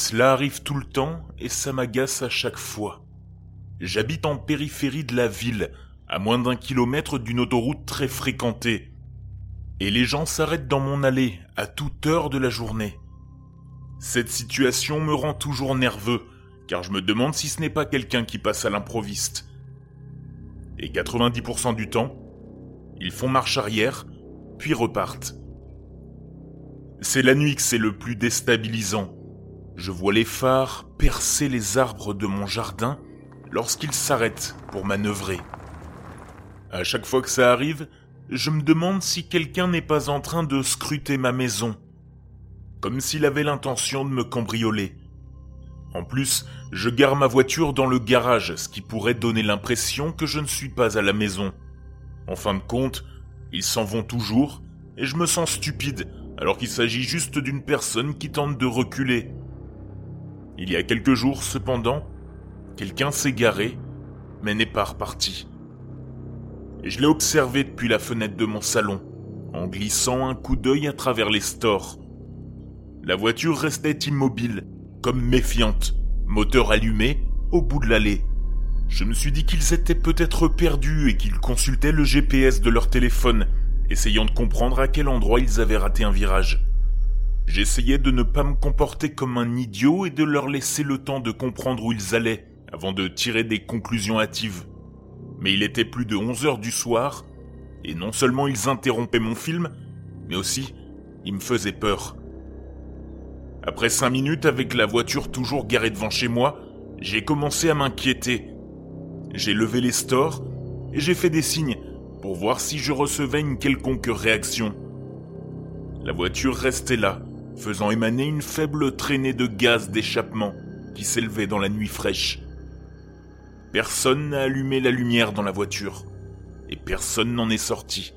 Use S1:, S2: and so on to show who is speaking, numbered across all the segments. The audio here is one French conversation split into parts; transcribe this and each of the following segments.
S1: Cela arrive tout le temps et ça m'agace à chaque fois. J'habite en périphérie de la ville, à moins d'un kilomètre d'une autoroute très fréquentée. Et les gens s'arrêtent dans mon allée à toute heure de la journée. Cette situation me rend toujours nerveux, car je me demande si ce n'est pas quelqu'un qui passe à l'improviste. Et 90% du temps, ils font marche arrière, puis repartent. C'est la nuit que c'est le plus déstabilisant. Je vois les phares percer les arbres de mon jardin lorsqu'ils s'arrêtent pour manœuvrer. À chaque fois que ça arrive, je me demande si quelqu'un n'est pas en train de scruter ma maison, comme s'il avait l'intention de me cambrioler. En plus, je gare ma voiture dans le garage, ce qui pourrait donner l'impression que je ne suis pas à la maison. En fin de compte, ils s'en vont toujours, et je me sens stupide, alors qu'il s'agit juste d'une personne qui tente de reculer. Il y a quelques jours, cependant, quelqu'un s'est garé, mais n'est pas reparti. Et je l'ai observé depuis la fenêtre de mon salon, en glissant un coup d'œil à travers les stores. La voiture restait immobile, comme méfiante, moteur allumé, au bout de l'allée. Je me suis dit qu'ils étaient peut-être perdus et qu'ils consultaient le GPS de leur téléphone, essayant de comprendre à quel endroit ils avaient raté un virage. J'essayais de ne pas me comporter comme un idiot et de leur laisser le temps de comprendre où ils allaient, avant de tirer des conclusions hâtives. Mais il était plus de 11 heures du soir, et non seulement ils interrompaient mon film, mais aussi ils me faisaient peur. Après cinq minutes avec la voiture toujours garée devant chez moi, j'ai commencé à m'inquiéter j'ai levé les stores et j'ai fait des signes pour voir si je recevais une quelconque réaction. La voiture restait là, faisant émaner une faible traînée de gaz d'échappement qui s'élevait dans la nuit fraîche. Personne n'a allumé la lumière dans la voiture, et personne n'en est sorti.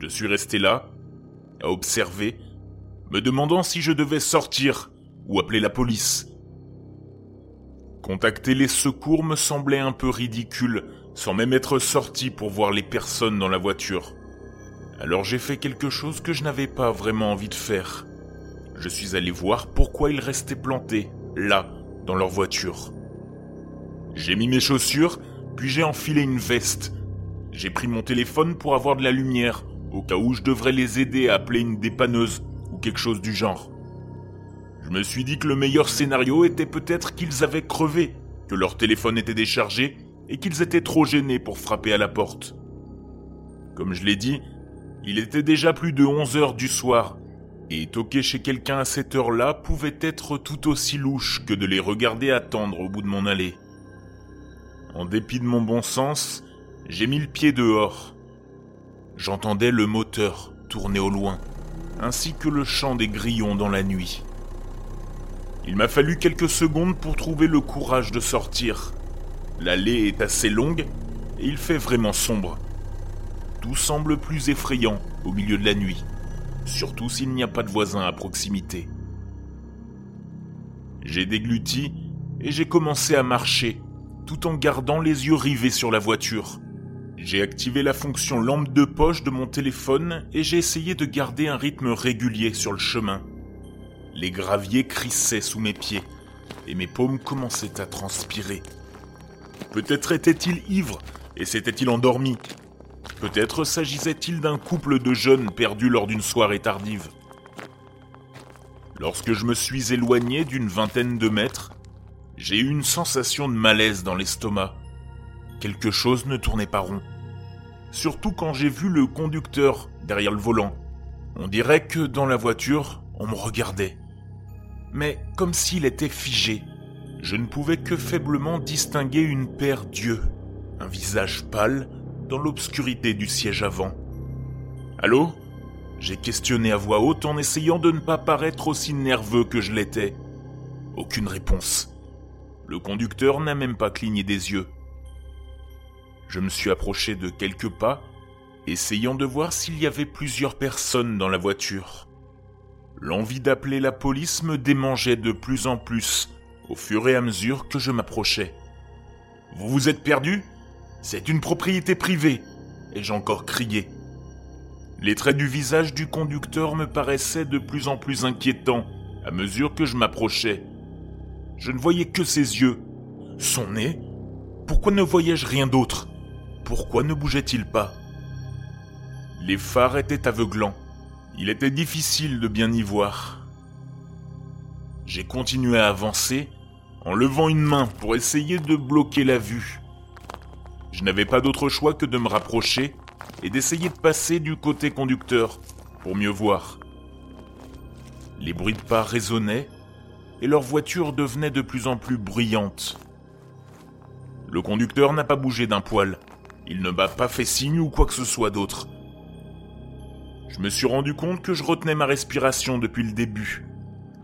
S1: Je suis resté là, à observer, me demandant si je devais sortir ou appeler la police. Contacter les secours me semblait un peu ridicule, sans même être sorti pour voir les personnes dans la voiture. Alors j'ai fait quelque chose que je n'avais pas vraiment envie de faire. Je suis allé voir pourquoi ils restaient plantés, là, dans leur voiture. J'ai mis mes chaussures, puis j'ai enfilé une veste. J'ai pris mon téléphone pour avoir de la lumière, au cas où je devrais les aider à appeler une dépanneuse ou quelque chose du genre. Je me suis dit que le meilleur scénario était peut-être qu'ils avaient crevé, que leur téléphone était déchargé et qu'ils étaient trop gênés pour frapper à la porte. Comme je l'ai dit, il était déjà plus de 11 heures du soir, et toquer chez quelqu'un à cette heure-là pouvait être tout aussi louche que de les regarder attendre au bout de mon allée. En dépit de mon bon sens, j'ai mis le pied dehors. J'entendais le moteur tourner au loin, ainsi que le chant des grillons dans la nuit. Il m'a fallu quelques secondes pour trouver le courage de sortir. L'allée est assez longue et il fait vraiment sombre. Tout semble plus effrayant au milieu de la nuit, surtout s'il n'y a pas de voisins à proximité. J'ai dégluti et j'ai commencé à marcher, tout en gardant les yeux rivés sur la voiture. J'ai activé la fonction lampe de poche de mon téléphone et j'ai essayé de garder un rythme régulier sur le chemin. Les graviers crissaient sous mes pieds et mes paumes commençaient à transpirer. Peut-être était-il ivre et s'était-il endormi. Peut-être s'agissait-il d'un couple de jeunes perdus lors d'une soirée tardive. Lorsque je me suis éloigné d'une vingtaine de mètres, j'ai eu une sensation de malaise dans l'estomac. Quelque chose ne tournait pas rond. Surtout quand j'ai vu le conducteur derrière le volant. On dirait que dans la voiture, on me regardait mais comme s'il était figé. Je ne pouvais que faiblement distinguer une paire d'yeux, un visage pâle dans l'obscurité du siège avant. Allô? J'ai questionné à voix haute en essayant de ne pas paraître aussi nerveux que je l'étais. Aucune réponse. Le conducteur n'a même pas cligné des yeux. Je me suis approché de quelques pas, essayant de voir s'il y avait plusieurs personnes dans la voiture. L'envie d'appeler la police me démangeait de plus en plus au fur et à mesure que je m'approchais. Vous vous êtes perdu? C'est une propriété privée, ai-je encore crié. Les traits du visage du conducteur me paraissaient de plus en plus inquiétants à mesure que je m'approchais. Je ne voyais que ses yeux, son nez. Pourquoi ne voyais-je rien d'autre? Pourquoi ne bougeait-il pas? Les phares étaient aveuglants. Il était difficile de bien y voir. J'ai continué à avancer en levant une main pour essayer de bloquer la vue. Je n'avais pas d'autre choix que de me rapprocher et d'essayer de passer du côté conducteur pour mieux voir. Les bruits de pas résonnaient et leur voiture devenait de plus en plus bruyante. Le conducteur n'a pas bougé d'un poil. Il ne m'a pas fait signe ou quoi que ce soit d'autre. Je me suis rendu compte que je retenais ma respiration depuis le début,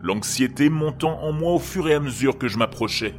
S1: l'anxiété montant en moi au fur et à mesure que je m'approchais.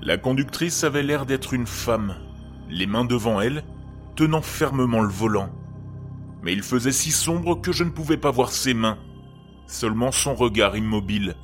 S1: La conductrice avait l'air d'être une femme, les mains devant elle, tenant fermement le volant. Mais il faisait si sombre que je ne pouvais pas voir ses mains, seulement son regard immobile.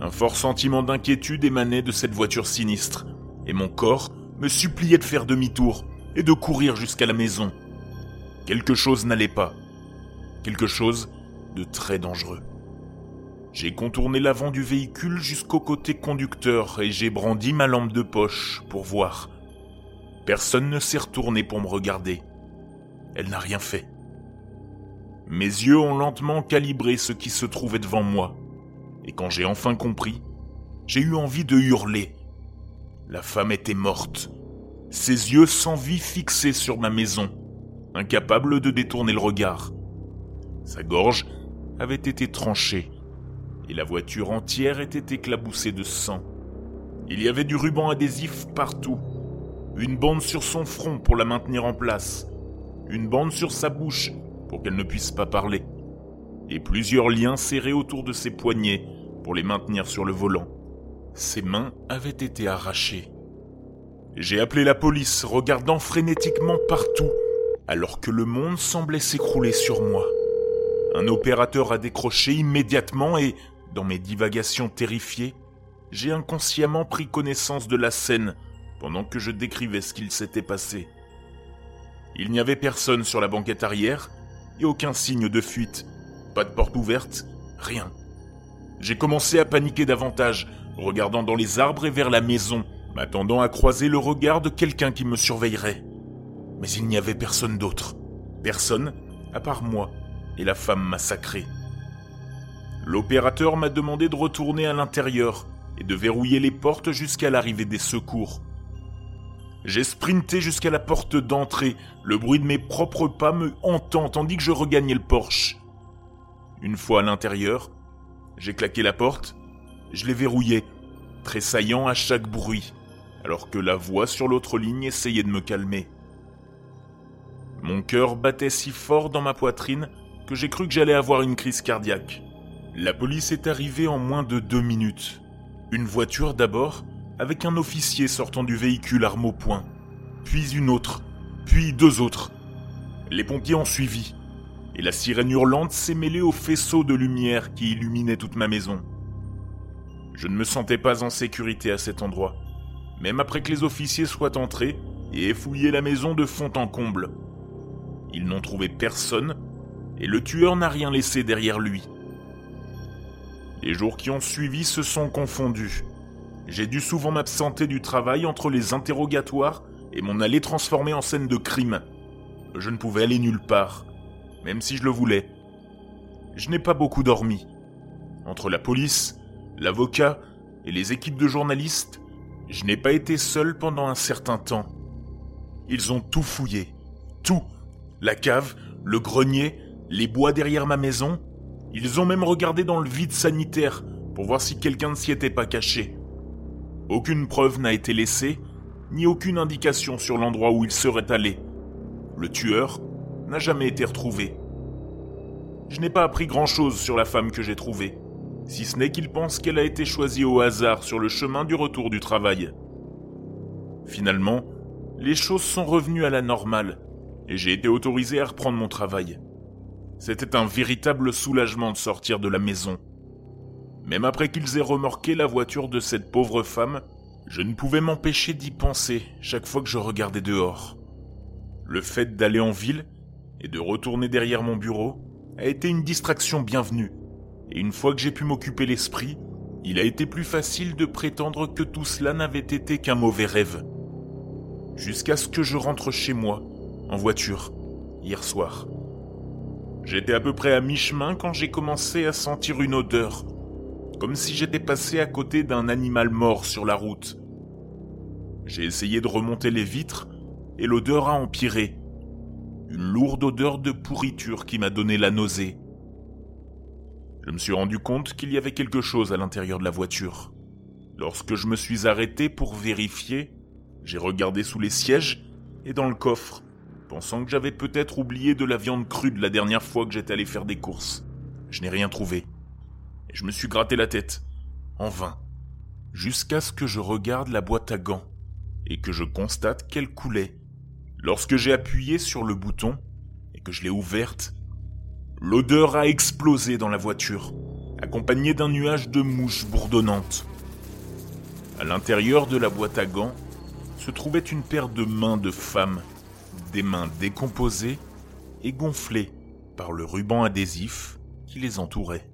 S1: Un fort sentiment d'inquiétude émanait de cette voiture sinistre, et mon corps me suppliait de faire demi-tour et de courir jusqu'à la maison. Quelque chose n'allait pas. Quelque chose de très dangereux. J'ai contourné l'avant du véhicule jusqu'au côté conducteur et j'ai brandi ma lampe de poche pour voir. Personne ne s'est retourné pour me regarder. Elle n'a rien fait. Mes yeux ont lentement calibré ce qui se trouvait devant moi. Et quand j'ai enfin compris, j'ai eu envie de hurler. La femme était morte, ses yeux sans vie fixés sur ma maison, incapable de détourner le regard. Sa gorge avait été tranchée et la voiture entière était éclaboussée de sang. Il y avait du ruban adhésif partout, une bande sur son front pour la maintenir en place, une bande sur sa bouche pour qu'elle ne puisse pas parler, et plusieurs liens serrés autour de ses poignets pour les maintenir sur le volant. Ses mains avaient été arrachées. J'ai appelé la police, regardant frénétiquement partout, alors que le monde semblait s'écrouler sur moi. Un opérateur a décroché immédiatement et, dans mes divagations terrifiées, j'ai inconsciemment pris connaissance de la scène pendant que je décrivais ce qu'il s'était passé. Il n'y avait personne sur la banquette arrière et aucun signe de fuite. Pas de porte ouverte, rien. J'ai commencé à paniquer davantage, regardant dans les arbres et vers la maison, m'attendant à croiser le regard de quelqu'un qui me surveillerait. Mais il n'y avait personne d'autre. Personne, à part moi et la femme massacrée. L'opérateur m'a demandé de retourner à l'intérieur et de verrouiller les portes jusqu'à l'arrivée des secours. J'ai sprinté jusqu'à la porte d'entrée, le bruit de mes propres pas me hantant tandis que je regagnais le porche. Une fois à l'intérieur, j'ai claqué la porte, je l'ai verrouillée, tressaillant à chaque bruit, alors que la voix sur l'autre ligne essayait de me calmer. Mon cœur battait si fort dans ma poitrine que j'ai cru que j'allais avoir une crise cardiaque. La police est arrivée en moins de deux minutes. Une voiture d'abord, avec un officier sortant du véhicule arme au poing, puis une autre, puis deux autres. Les pompiers ont suivi, et la sirène hurlante s'est mêlée au faisceau de lumière qui illuminait toute ma maison. Je ne me sentais pas en sécurité à cet endroit, même après que les officiers soient entrés et aient fouillé la maison de fond en comble. Ils n'ont trouvé personne, et le tueur n'a rien laissé derrière lui. Les jours qui ont suivi se sont confondus. J'ai dû souvent m'absenter du travail entre les interrogatoires et mon allée transformée en scène de crime. Je ne pouvais aller nulle part même si je le voulais. Je n'ai pas beaucoup dormi. Entre la police, l'avocat et les équipes de journalistes, je n'ai pas été seul pendant un certain temps. Ils ont tout fouillé. Tout. La cave, le grenier, les bois derrière ma maison. Ils ont même regardé dans le vide sanitaire pour voir si quelqu'un ne s'y était pas caché. Aucune preuve n'a été laissée, ni aucune indication sur l'endroit où il serait allé. Le tueur n'a jamais été retrouvé. Je n'ai pas appris grand-chose sur la femme que j'ai trouvée, si ce n'est qu'il pense qu'elle a été choisie au hasard sur le chemin du retour du travail. Finalement, les choses sont revenues à la normale, et j'ai été autorisé à reprendre mon travail. C'était un véritable soulagement de sortir de la maison. Même après qu'ils aient remorqué la voiture de cette pauvre femme, je ne pouvais m'empêcher d'y penser chaque fois que je regardais dehors. Le fait d'aller en ville et de retourner derrière mon bureau a été une distraction bienvenue. Et une fois que j'ai pu m'occuper l'esprit, il a été plus facile de prétendre que tout cela n'avait été qu'un mauvais rêve. Jusqu'à ce que je rentre chez moi, en voiture, hier soir. J'étais à peu près à mi-chemin quand j'ai commencé à sentir une odeur, comme si j'étais passé à côté d'un animal mort sur la route. J'ai essayé de remonter les vitres et l'odeur a empiré. Une lourde odeur de pourriture qui m'a donné la nausée. Je me suis rendu compte qu'il y avait quelque chose à l'intérieur de la voiture. Lorsque je me suis arrêté pour vérifier, j'ai regardé sous les sièges et dans le coffre, pensant que j'avais peut-être oublié de la viande crue de la dernière fois que j'étais allé faire des courses. Je n'ai rien trouvé. Je me suis gratté la tête, en vain, jusqu'à ce que je regarde la boîte à gants et que je constate qu'elle coulait. Lorsque j'ai appuyé sur le bouton et que je l'ai ouverte, l'odeur a explosé dans la voiture, accompagnée d'un nuage de mouches bourdonnantes. À l'intérieur de la boîte à gants se trouvait une paire de mains de femmes, des mains décomposées et gonflées par le ruban adhésif qui les entourait.